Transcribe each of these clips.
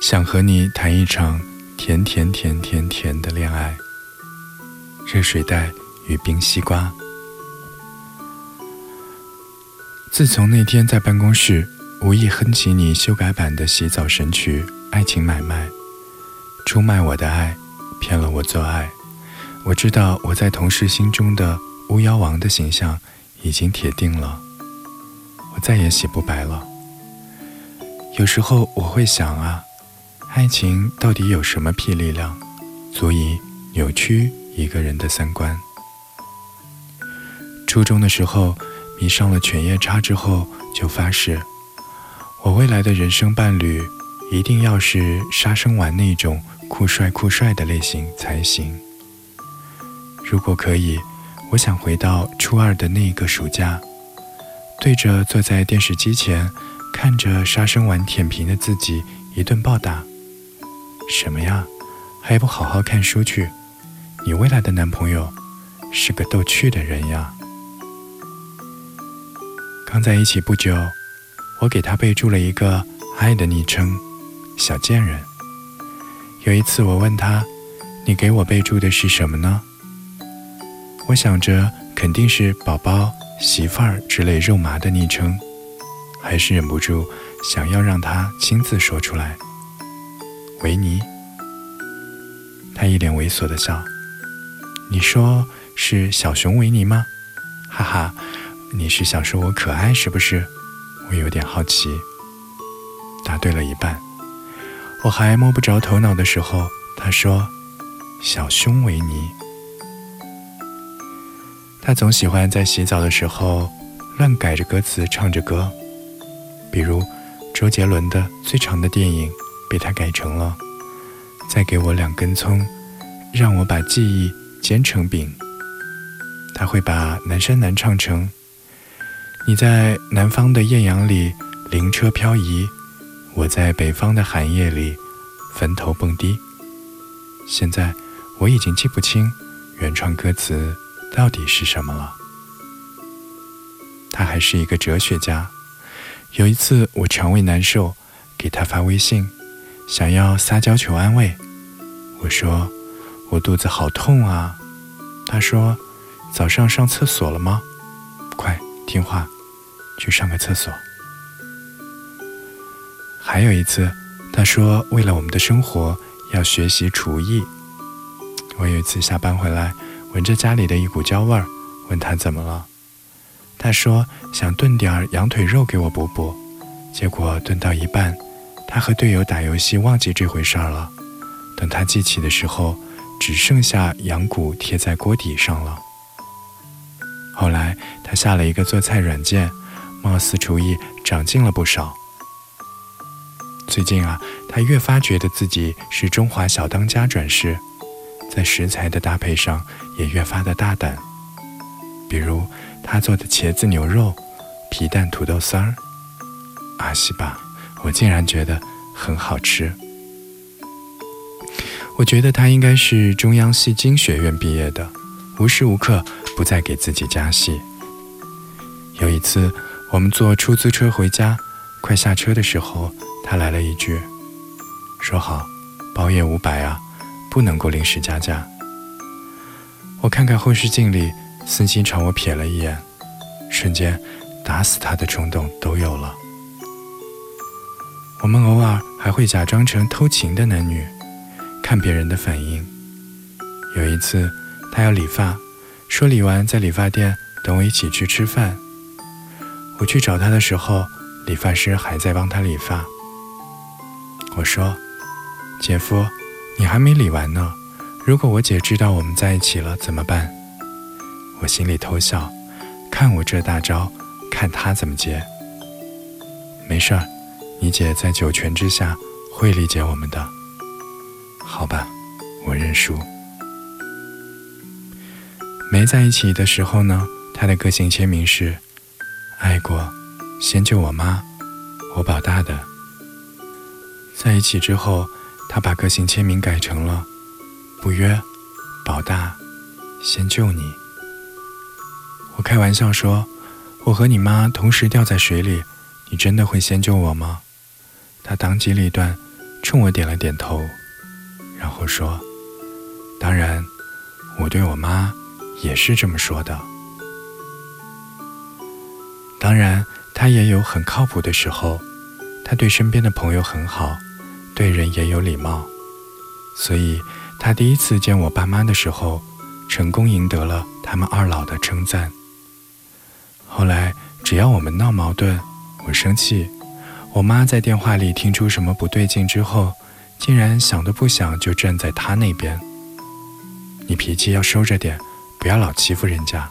想和你谈一场甜甜甜甜甜的恋爱。热水袋与冰西瓜。自从那天在办公室无意哼起你修改版的洗澡神曲《爱情买卖》，出卖我的爱，骗了我做爱，我知道我在同事心中的巫妖王的形象已经铁定了，我再也洗不白了。有时候我会想啊，爱情到底有什么屁力量，足以扭曲一个人的三观？初中的时候。迷上了犬夜叉之后，就发誓，我未来的人生伴侣一定要是杀生丸那种酷帅酷帅的类型才行。如果可以，我想回到初二的那一个暑假，对着坐在电视机前看着杀生丸舔屏的自己一顿暴打。什么呀，还不好好看书去？你未来的男朋友是个逗趣的人呀。刚在一起不久，我给他备注了一个“爱”的昵称“小贱人”。有一次我问他：“你给我备注的是什么呢？”我想着肯定是“宝宝”“媳妇儿”之类肉麻的昵称，还是忍不住想要让他亲自说出来。维尼，他一脸猥琐的笑：“你说是小熊维尼吗？”哈哈。你是想说我可爱是不是？我有点好奇。答对了一半。我还摸不着头脑的时候，他说：“小熊维尼。”他总喜欢在洗澡的时候乱改着歌词唱着歌，比如周杰伦的《最长的电影》被他改成了“再给我两根葱，让我把记忆煎成饼”。他会把《南山南》唱成。你在南方的艳阳里灵车漂移，我在北方的寒夜里坟头蹦迪。现在我已经记不清原创歌词到底是什么了。他还是一个哲学家。有一次我肠胃难受，给他发微信，想要撒娇求安慰。我说我肚子好痛啊。他说早上上厕所了吗？快。听话，去上个厕所。还有一次，他说为了我们的生活要学习厨艺。我有一次下班回来，闻着家里的一股焦味儿，问他怎么了。他说想炖点羊腿肉给我补补，结果炖到一半，他和队友打游戏忘记这回事儿了。等他记起的时候，只剩下羊骨贴在锅底上了。后来他下了一个做菜软件，貌似厨艺长进了不少。最近啊，他越发觉得自己是中华小当家转世，在食材的搭配上也越发的大胆。比如他做的茄子牛肉、皮蛋土豆丝儿，阿西吧，我竟然觉得很好吃。我觉得他应该是中央戏精学院毕业的。无时无刻不在给自己加戏。有一次，我们坐出租车回家，快下车的时候，他来了一句：“说好，包夜五百啊，不能够临时加价。”我看看后视镜里，司机朝我瞥了一眼，瞬间打死他的冲动都有了。我们偶尔还会假装成偷情的男女，看别人的反应。有一次。他要理发，说理完在理发店等我一起去吃饭。我去找他的时候，理发师还在帮他理发。我说：“姐夫，你还没理完呢。如果我姐知道我们在一起了怎么办？”我心里偷笑，看我这大招，看他怎么接。没事儿，你姐在九泉之下会理解我们的。好吧，我认输。没在一起的时候呢，他的个性签名是“爱过，先救我妈，我保大的”。在一起之后，他把个性签名改成了“不约，保大，先救你”。我开玩笑说：“我和你妈同时掉在水里，你真的会先救我吗？”他当机立断，冲我点了点头，然后说：“当然，我对我妈也是这么说的。当然，他也有很靠谱的时候，他对身边的朋友很好，对人也有礼貌，所以他第一次见我爸妈的时候，成功赢得了他们二老的称赞。后来，只要我们闹矛盾，我生气。”我妈在电话里听出什么不对劲之后，竟然想都不想就站在他那边。你脾气要收着点，不要老欺负人家。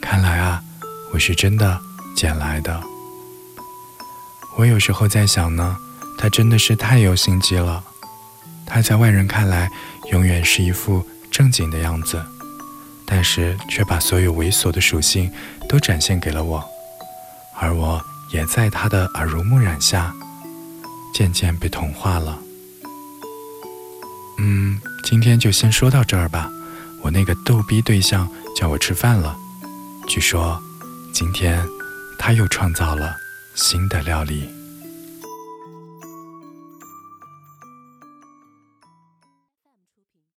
看来啊，我是真的捡来的。我有时候在想呢，他真的是太有心机了。他在外人看来永远是一副正经的样子，但是却把所有猥琐的属性都展现给了我，而我。也在他的耳濡目染下，渐渐被同化了。嗯，今天就先说到这儿吧。我那个逗逼对象叫我吃饭了，据说今天他又创造了新的料理。